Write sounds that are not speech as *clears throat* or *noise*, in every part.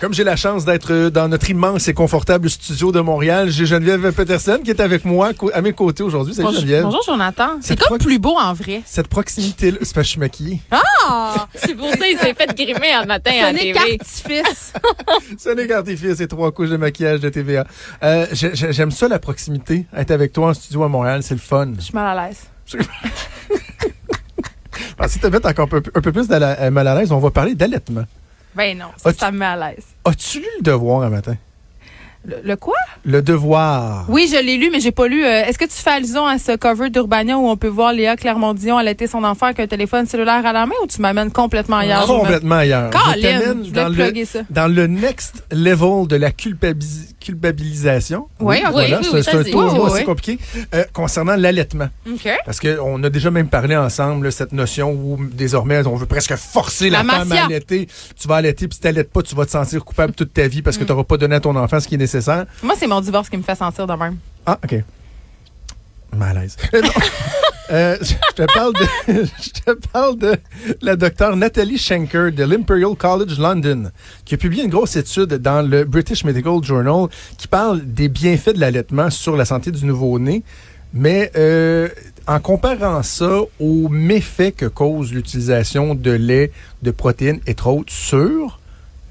Comme j'ai la chance d'être dans notre immense et confortable studio de Montréal, j'ai Geneviève Peterson qui est avec moi à mes côtés aujourd'hui. Salut Bonjour, Geneviève. bonjour, Jonathan. C'est comme plus beau en vrai. Cette proximité-là, c'est parce que je suis maquillée. Ah! *laughs* C'est pour ça qu'il s'est fait grimer un matin à la TV. artifice. *laughs* Ce n'est qu'artifice et trois couches de maquillage de TVA. Euh, j'ai- j'ai- J'aime ça, la proximité. Être avec toi en studio à Montréal, c'est le fun. Je suis mal à l'aise. Alors, si tu mettre encore un peu, un peu plus de la- euh, mal à l'aise, on va parler d'allaitement. Ben non, ça, ça me met à l'aise. As-tu lu le devoir un matin? Le, le quoi? Le devoir. Oui, je l'ai lu, mais j'ai pas lu. euh, Est-ce que tu fais allusion à ce cover d'Urbania où on peut voir Léa Clermont-Dion allaiter son enfant avec un téléphone cellulaire à la main ou tu m'amènes complètement ailleurs? Complètement ailleurs. Je t'amène dans dans le next level de la culpabi- culpabilisation. Oui, ok. Voilà, Oui, c'est oui, c'est un tour Oui, oui, oui. compliqué. Euh, concernant l'allaitement. Parce qu'on a déjà même parlé ensemble, cette notion où désormais on veut presque forcer la, La femme à allaiter. Tu vas allaiter, puis si t'allaites pas, tu vas te sentir coupable toute ta vie parce Mm. que tu n'auras pas donné à ton enfant ce qui est nécessaire. Moi, c'est mon divorce qui me fait sentir de même. Ah, OK. Malaise. *laughs* Euh. Euh, je te parle de, *laughs* je te parle de la docteure Nathalie Schenker de l'Imperial College London, qui a publié une grosse étude dans le British Medical Journal qui parle des bienfaits de l'allaitement sur la santé du nouveau-né, mais euh, en comparant ça aux méfaits que cause l'utilisation de lait, de protéines et autres sur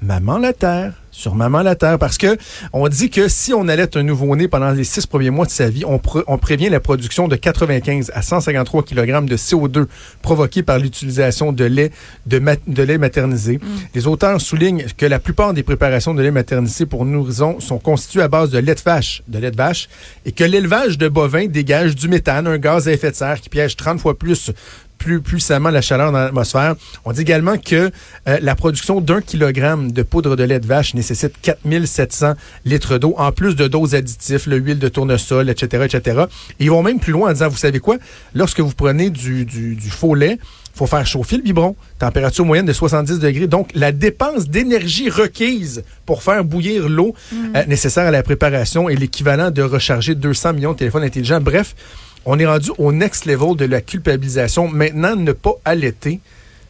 maman la terre, sur maman la terre, parce que on dit que si on allait un nouveau-né pendant les six premiers mois de sa vie, on, pr- on prévient la production de 95 à 153 kg de CO2 provoqués par l'utilisation de lait de, lait maternisé. Les auteurs soulignent que la plupart des préparations de lait maternisé pour nourrissons sont constituées à base de lait de vache, de lait de vache, et que l'élevage de bovins dégage du méthane, un gaz à effet de serre qui piège 30 fois plus plus puissamment la chaleur dans l'atmosphère. On dit également que euh, la production d'un kilogramme de poudre de lait de vache nécessite 4700 litres d'eau, en plus de doses additifs, l'huile de tournesol, etc., etc. Et ils vont même plus loin en disant, vous savez quoi, lorsque vous prenez du, du, du faux lait, faut faire chauffer le biberon, température moyenne de 70 degrés. Donc, la dépense d'énergie requise pour faire bouillir l'eau euh, nécessaire à la préparation est l'équivalent de recharger 200 millions de téléphones intelligents. Bref, on est rendu au next level de la culpabilisation. Maintenant, ne pas allaiter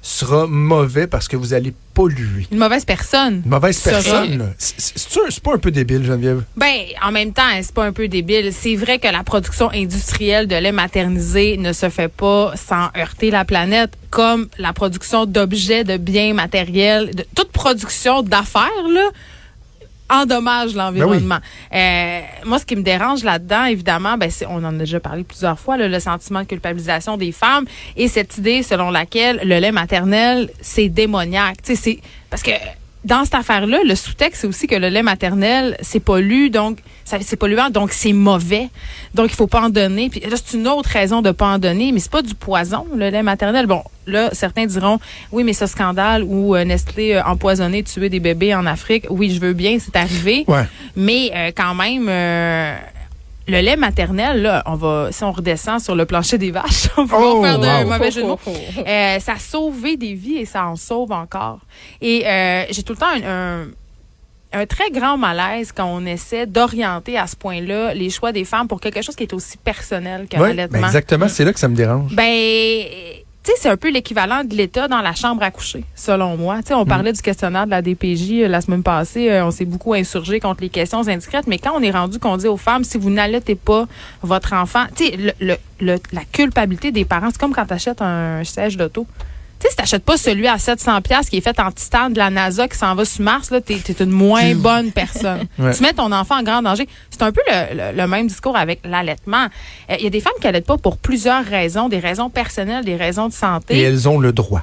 sera mauvais parce que vous allez polluer. Une mauvaise personne. Une mauvaise personne. C'est- pas un peu débile, Geneviève? Ben, en même temps, c'est pas un peu débile. C'est vrai que la production industrielle de lait maternisé ne se fait pas sans heurter la planète, comme la production d'objets, de biens matériels, de toute production d'affaires, là endommage l'environnement. Euh, moi, ce qui me dérange là-dedans, évidemment, ben, c'est- on en a déjà parlé plusieurs fois, là, le sentiment de culpabilisation des femmes et cette idée selon laquelle le lait maternel, c'est démoniaque. C'est parce que dans cette affaire-là, le sous-texte, c'est aussi que le lait maternel, c'est pollu, donc c'est polluant, donc c'est mauvais. Donc il faut pas en donner. Puis là, c'est une autre raison de pas en donner, mais c'est pas du poison, le lait maternel. Bon, là, certains diront, oui, mais ce scandale où euh, Nestlé a empoisonné, tué des bébés en Afrique, oui, je veux bien, c'est arrivé. Ouais. Mais euh, quand même, euh, le lait maternel, là, on va, si on redescend sur le plancher des vaches, *laughs* on va Oh, faire de wow. mauvais jeu de mots. *laughs* Euh, ça a sauvé des vies et ça en sauve encore. Et euh, j'ai tout le temps un, un, un très grand malaise quand on essaie d'orienter à ce point-là les choix des femmes pour quelque chose qui est aussi personnel Ouais, l'allaitement. ben exactement, c'est là que ça me dérange. Ben, tu sais, c'est un peu l'équivalent de l'État dans la chambre à coucher, selon moi. Tu sais, on Mm. parlait du questionnaire de la DPJ euh, la semaine passée. euh, on s'est beaucoup insurgé contre les questions indiscrètes. Mais quand on est rendu qu'on dit aux femmes, si vous n'allaitez pas votre enfant, tu sais, le, le- le- la culpabilité des parents, c'est comme quand tu achètes un siège d'auto. Tu sais, si t'achètes pas celui à 700 pièces qui est fait en titane de la NASA qui s'en va sur Mars, là, t'es, t'es une moins bonne personne. *laughs* Ouais. Tu mets ton enfant en grand danger. C'est un peu le, le- le même discours avec l'allaitement. Euh, Il y a des femmes qui allaitent pas pour plusieurs raisons, des raisons personnelles, des raisons de santé. Et elles ont le droit.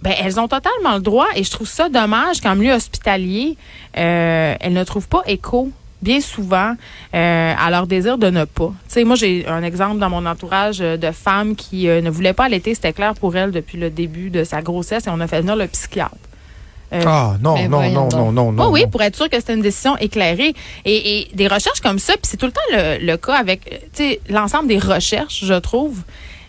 Ben, elles ont totalement le droit et je trouve ça dommage qu'en milieu hospitalier, euh, elles ne trouvent pas écho bien souvent euh, à leur désir de ne pas. Tu sais, moi, j'ai un exemple dans mon entourage euh, de femmes qui euh, ne voulaient pas allaiter. C'était clair pour elles depuis le début de sa grossesse et on a fait venir le psychiatre. Euh, Ah, non, non, non, donc. non, non, non. Oh oui, non. pour être sûr que c'était une décision éclairée. Et, et des recherches comme ça, puis c'est tout le temps le, le cas avec tu sais, l'ensemble des recherches, je trouve.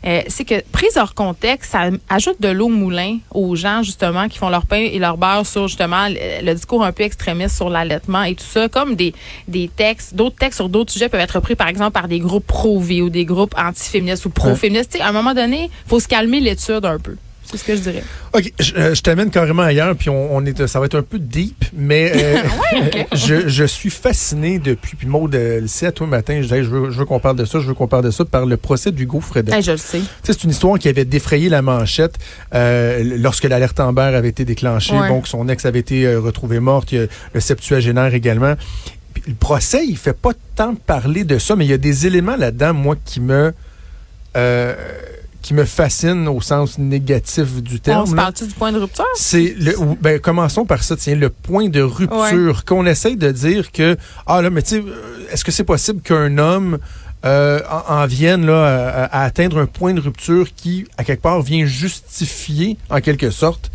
Euh, c'est que prise hors contexte, ça ajoute de l'eau au moulin aux gens justement qui font leur pain et leur beurre sur justement le, le discours un peu extrémiste sur l'allaitement et tout ça, comme des, des textes, d'autres textes sur d'autres sujets peuvent être repris par exemple par des groupes pro-vie ou des groupes anti-féministes ou pro-féministes. Tu sais, À un moment donné, faut se calmer l'étude un peu. C'est ce que je dirais. OK, je, euh, je t'amène carrément ailleurs, puis on, on est, ça va être un peu deep, mais euh, *laughs* *laughs* je, je suis fasciné depuis, puis Maud, euh, le sait, à toi matin, je disais, je veux, qu'on parle de ça, je veux qu'on parle de ça, par le procès d'Hugo. Hey, je le sais. C'est une histoire qui avait défrayé la manchette euh, lorsque l'alerte Amber avait été déclenchée. Ouais. Donc, son ex avait été euh, retrouvé morte. Il y a le septuagénaire également. Puis, le procès, il fait pas tant parler de ça, mais il y a des éléments là-dedans, moi, qui me euh, qui me fascinent au sens négatif du terme. On se là. parle-tu du point de rupture? C'est le ben commençons par ça tiens le point de rupture qu'on essaye de dire que ah là mais tu sais est-ce que c'est possible qu'un homme euh, en, en vienne là à, à atteindre un point de rupture qui à quelque part vient justifier en quelque sorte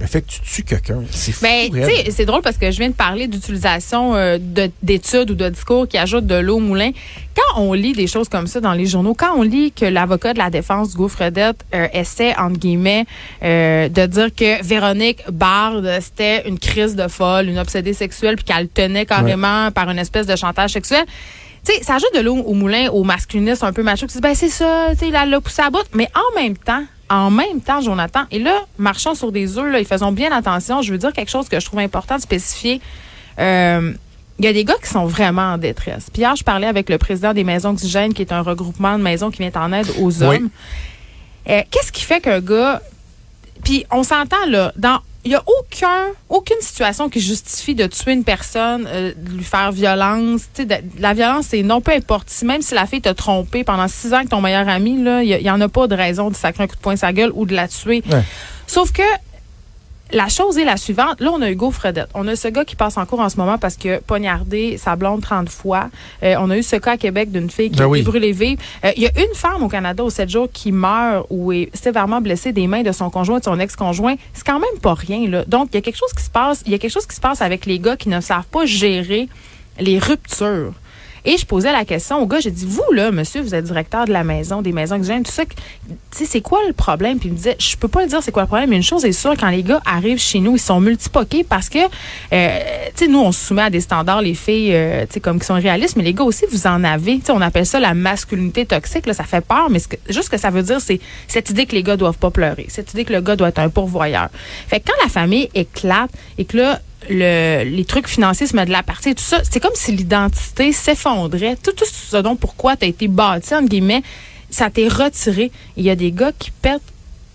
le fait que tu tues quelqu'un c'est fou Ben, c'est drôle parce que je viens de parler d'utilisation euh, de- d'études ou de discours qui ajoutent de l'eau au moulin. Quand on lit des choses comme ça dans les journaux, quand on lit que l'avocat de la défense, Hugo Fredette, euh, essaie, entre guillemets, euh, de dire que Véronique Bard, c'était une crise de folle, une obsédée sexuelle, puis qu'elle tenait carrément par une espèce de chantage sexuel. Tu sais, ça ajoute de l'eau au moulin aux masculinistes un peu machos qui disent, ben c'est ça, tu sais, il l'a poussé à bout. Mais en même temps, en même temps, Jonathan, et là, marchons sur des œufs, là, et faisons bien attention. Je veux dire quelque chose que je trouve important de spécifier. Euh, il y a des gars qui sont vraiment en détresse. Puis hier, je parlais avec le président des Maisons Oxygènes, qui est un regroupement de maisons qui vient en aide aux Oui. hommes. Euh, Qu'est-ce qui fait qu'un gars... Puis on s'entend, là, dans... Il n'y a aucun, aucune situation qui justifie de tuer une personne, euh, de lui faire violence. Tu sais, de- la violence, c'est non, peu importe. Si, même si la fille t'a trompé pendant six ans avec ton meilleur ami, là, il n'y en a pas de raison de sacrer un coup de poing sa gueule ou de la tuer. Ouais. Sauf que la chose est la suivante. Là, on a Hugo Fredette. On a ce gars qui passe en cours en ce moment parce que poignardé sa blonde 30 fois. Euh, on a eu ce cas à Québec d'une fille qui Ben a oui. été brûlée vive. Euh, Il y a une femme au Canada au 7 jours qui meurt ou est sévèrement blessée des mains de son conjoint, de son ex-conjoint. C'est quand même pas rien, là. Donc, il y a quelque chose qui se passe. Il y a quelque chose qui se passe avec les gars qui ne savent pas gérer les ruptures. Et je posais la question au gars, j'ai dit, vous, là, monsieur, vous êtes directeur de la maison, des maisons oxygènes, tout ça, tu sais, c'est quoi le problème? Puis il me disait, je peux pas le dire c'est quoi le problème, mais une chose est sûre, quand les gars arrivent chez nous, ils sont multipoqués parce que, euh, tu sais, nous, on se soumet à des standards, les filles, euh, tu sais, comme qui sont réalistes, mais les gars aussi, vous en avez. Tu sais, on appelle ça la masculinité toxique, là, ça fait peur, mais ce que, juste ce que ça veut dire, c'est cette idée que les gars doivent pas pleurer, cette idée que le gars doit être un pourvoyeur. Fait que quand la famille éclate et que là, le, les trucs financiers se de la partie tout ça, c'est comme si l'identité s'effondrait. Tout, tout ce dont pourquoi tu as été bâti, entre guillemets, ça t'est retiré. Il y a des gars qui pètent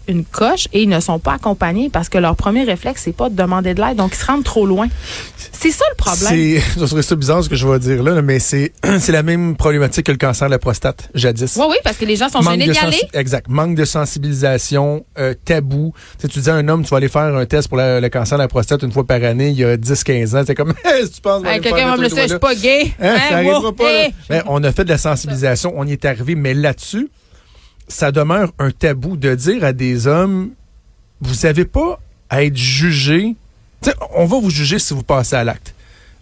une coche et ils ne sont pas accompagnés parce que leur premier réflexe, c'est pas de demander de l'aide, donc ils se rendent trop loin. C'est ça le problème. c'est *laughs* ça serait ça bizarre ce que je vais dire là, mais c'est *clears throat* c'est la même problématique que le cancer de la prostate jadis Oui, oui, parce que les gens sont Manque gênés d'y aller. Exact. Manque de sensibilisation, euh, tabou. Tu, sais, tu dis à un homme, tu vas aller faire un test pour la- le cancer de la prostate une fois par année, il y a 10-15 ans. C'est comme, *laughs* si tu penses, Hey, Quelqu'un va me le je suis pas gay. Hein, Hein, ça arrivera wow, pas, hey. Ben, on a fait de la sensibilisation, on y est arrivé, mais là-dessus, ça demeure un tabou de dire à des hommes, vous n'avez pas à être jugé. Tu sais, on va vous juger si vous passez à l'acte.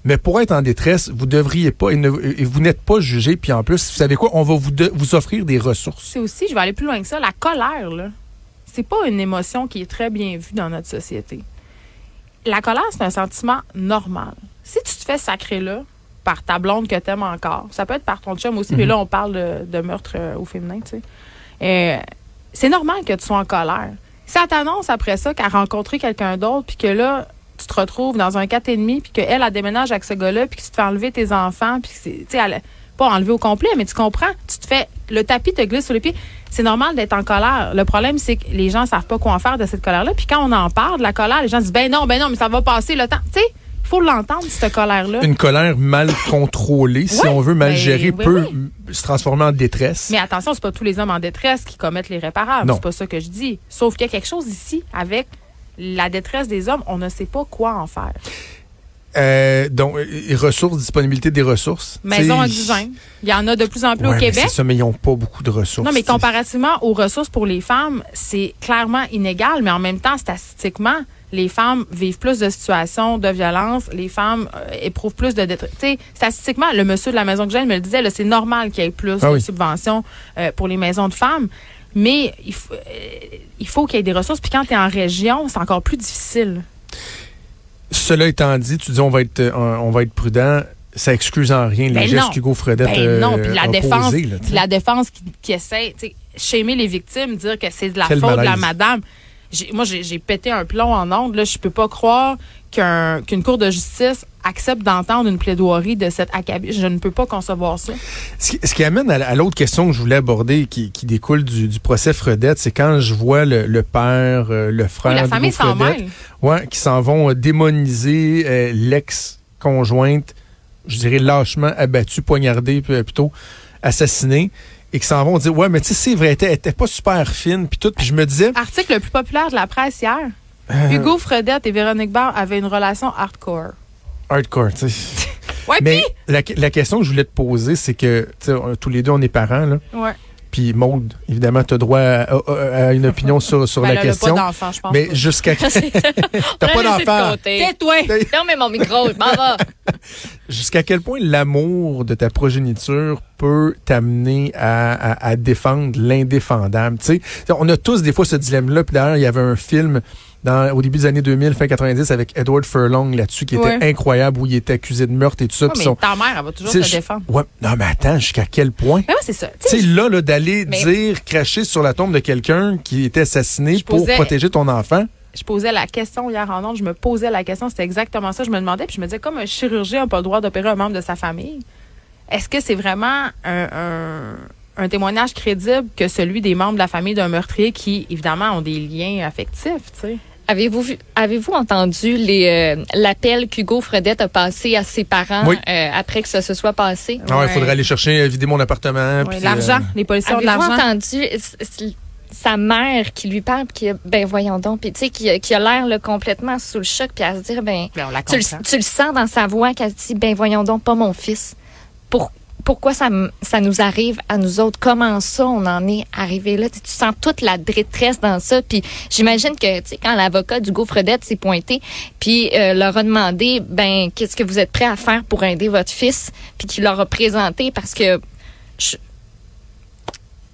Mais pour être en détresse, vous devriez pas, et, ne- et vous n'êtes pas jugé. Puis en plus, vous savez quoi, on va vous, de- vous offrir des ressources. C'est aussi, je vais aller plus loin que ça, la colère, là. C'est pas une émotion qui est très bien vue dans notre société. La colère, c'est un sentiment normal. Si tu te fais sacrer là par ta blonde que t'aimes encore, ça peut être par ton chum aussi, mais là, on parle de, de meurtre euh, au féminin, tu sais. Euh, c'est normal que tu sois en colère. Si ça t'annonce après ça qu'elle a rencontré quelqu'un d'autre, puis que là, tu te retrouves dans un 4,5, puis qu'elle, elle déménage avec ce gars-là, puis que tu te fais enlever tes enfants, puis tu sais, elle- pas enlever au complet, mais tu comprends, tu te fais, le tapis te glisse sur les pieds. C'est normal d'être en colère. Le problème, c'est que les gens savent pas quoi en faire de cette colère-là. Puis quand on en parle de la colère, les gens disent, ben non, ben non, mais ça va passer le temps. Tu sais, faut l'entendre, cette colère-là. Une colère mal contrôlée, si on veut, mal ben, gérée, oui, peut oui. se transformer en détresse. Mais attention, c'est pas tous les hommes en détresse qui commettent l'irréparable. Non. C'est pas ça que je dis. Sauf qu'il y a quelque chose ici avec la détresse des hommes. On ne sait pas quoi en faire. Euh, donc, euh, ressources, disponibilité des ressources. Maison oxygène. Il y en a de plus en plus ouais, au mais Québec. C'est ça, mais ils n'ont pas beaucoup de ressources. Non, mais comparativement aux ressources pour les femmes, c'est clairement inégal, mais en même temps, statistiquement, les femmes vivent plus de situations de violence, les femmes euh, éprouvent plus de détresse. Statistiquement, le monsieur de la maison que j'ai me le disait, c'est normal qu'il y ait plus Ah de subventions euh, pour les maisons de femmes. Mais il, faut- euh, il faut qu'il y ait des ressources. Puis quand tu es en région, c'est encore plus difficile. Cela étant dit, tu dis on va être, on va être prudent. Ça excuse en rien les Ben gestes qu'Hugo Fredette Ben non, puis la a défense, là, puis la défense qui, qui essaie, tu sais, les victimes, dire que c'est de la Quel faute de la madame. Moi, j'ai pété un plomb en ondes. Là, je peux pas croire qu'un- qu'une cour de justice accepte d'entendre une plaidoirie de cet acabit. Je ne peux pas concevoir ça. Ce qui, ce qui amène à, à l'autre question que je voulais aborder, qui, qui découle du, du procès Fredette, c'est quand je vois le, le père, euh, le frère Oui, la famille s'en ouais, qui s'en vont euh, démoniser euh, l'ex-conjointe, je dirais lâchement abattue, poignardée, plutôt assassinée, et qui s'en vont dire, ouais, mais tu sais, c'est vrai, elle était, pas super fine, puis tout, puis je me disais, Article le plus populaire de la presse hier. Euh. Hugo Fredette et Véronique Barr avaient une relation hardcore. hardcore, tu sais. *laughs* Ouais, Mais la, la question que je voulais te poser, c'est que, tu sais, on- tous les deux, on est parents, là. ouais. Puis Maude, évidemment, tu as droit à, à- à une opinion sur, sur Ben la là, question. pas d'enfant, je pense. Mais jusqu'à *laughs* *laughs* t'as pas d'enfant. Tais-toi! Fermez mon micro, je m'en vais. Jusqu'à quel point l'amour de ta progéniture peut t'amener à, à- à défendre l'indéfendable? Tu sais, on a tous des fois ce dilemme-là. Puis d'ailleurs, il y avait un film dans, au début des années 2000, fin 90, avec Edward Furlong là-dessus, qui était incroyable, où il était accusé de meurtre et tout ça. Ouais, mais son- ta mère, elle va toujours te défendre. Ouais, non, mais attends, jusqu'à quel point? Mais ouais, c'est ça. Tu sais, là, là d'aller Mais- dire, cracher sur la tombe de quelqu'un qui était assassiné pour protéger ton enfant. Je posais la question hier en ondes, je me posais la question, c'était exactement ça. Je me demandais, puis je me disais, comme un chirurgien n'a pas le droit d'opérer un membre de sa famille, est-ce que c'est vraiment un, un- un témoignage crédible que celui des membres de la famille d'un meurtrier qui, évidemment, ont des liens affectifs, tu sais? Avez-vous avez-vous entendu les, euh, l'appel qu'Hugo Fredette a passé à ses parents Oui. euh, après que ça se soit passé? Ah ouais, il faudrait aller chercher, euh, vider mon appartement. Ouais, l'argent, euh, les policiers ont de Avez-vous l'argent. entendu s- s- sa mère qui lui parle, qui a, ben voyons donc, puis tu sais, qui, qui a l'air complètement sous le choc, puis à se dire, ben, Ben, on la tu le, tu le sens dans sa voix qu'elle se dit, ben voyons donc, pas mon fils. Pour, pourquoi ça, ça nous arrive à nous autres? Comment ça, on en est arrivé là? Tu, sens toute la détresse dans ça. Puis j'imagine que, tu sais, quand l'avocat du Fredette s'est pointé, puis euh, leur a demandé, ben, qu'est-ce que vous êtes prêt à faire pour aider votre fils? Puis qu'il leur a présenté parce que je-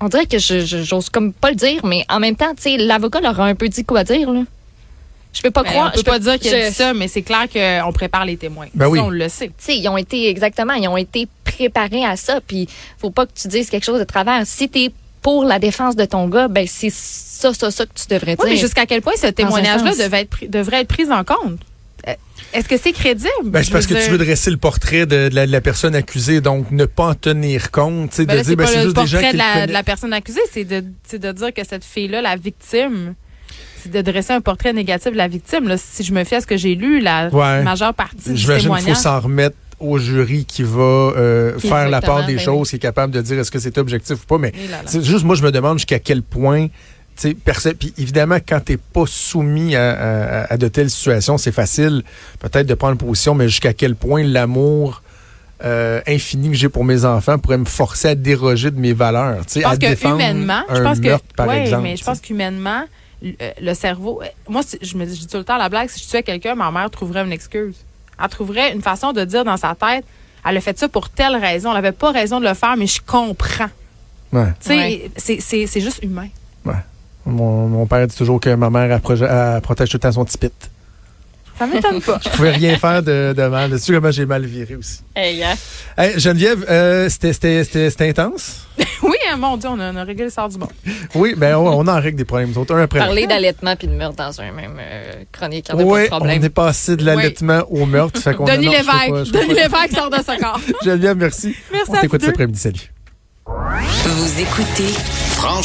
on dirait que je, je- j'ose comme pas le dire, mais en même temps, tu sais, l'avocat leur a un peu dit quoi dire, là. Je peux pas Ben, croire. on peut je pas peux- dire qu'il a dit ça, mais c'est clair qu'on prépare les témoins. Ben Ça, oui. on le sait. tu sais, ils ont été exactement, ils ont été préparés à ça. Puis, faut pas que tu dises quelque chose de travers. Si t'es pour la défense de ton gars, ben c'est ça, ça, ça que tu devrais Oui, mais dire. jusqu'à quel point ce témoignage-là devait être, devrait être pris en compte? Euh, Est-ce que c'est crédible? Ben, c'est parce que tu veux dresser le portrait de, de la, de la personne accusée, donc ne pas en tenir compte, Ben de là, dire, c'est ben, c'est le juste des gens portrait qui de le la, de la personne accusée, c'est de, c'est de dire que cette fille-là, la victime, c'est de dresser un portrait négatif de la victime. Là, si je me fie à ce que j'ai lu, la Ouais. majeure partie du J'imagine qu'il faut témoignage. s'en remettre au jury qui va euh, Qui- faire la part des ben choses, qui est capable de dire est-ce que c'est objectif ou pas. Mais là juste, moi, je me demande jusqu'à quel point, puis évidemment, quand t'es pas soumis à, à- à de telles situations, c'est facile peut-être de prendre position, mais jusqu'à quel point l'amour euh, infini que j'ai pour mes enfants pourrait me forcer à déroger de mes valeurs, tu sais, Je pense à que défendre humainement, un je pense que, meurtre, par ouais, exemple. mais je pense qu'humainement, le, euh, le cerveau, euh, moi, je me dis je dis tout le temps la blague, si je tuais quelqu'un, ma mère trouverait une excuse. Elle trouverait une façon de dire dans sa tête, elle a fait ça pour telle raison, elle avait pas raison de le faire, mais je comprends. Ouais. Tu sais, Ouais. c'est- c'est c'est juste humain. Mon, mon père dit toujours que ma mère elle proje- elle protège tout le temps son petit pit. Ça m'étonne pas. Je pouvais rien faire de, de mal. Tu sais comment j'ai mal viré aussi. Hey. Hey, Geneviève, euh, c'était- c'était c'était- c'était intense? *laughs* oui, hein, mon Dieu, on a, on a réglé le sort du bon. Oui, ben on, on en règle des problèmes, autres, un après. Parler d'allaitement puis de meurtre dans un même euh, chronique, il n'y a Oui, pas de on est passé de l'allaitement au meurtre. Fait qu'on *laughs* Denis Lévesque. Denis sort de ce corps. *laughs* Geneviève, merci. Merci on à t'écoute vous cet après-midi. Salut. Vous écoutez Franchement.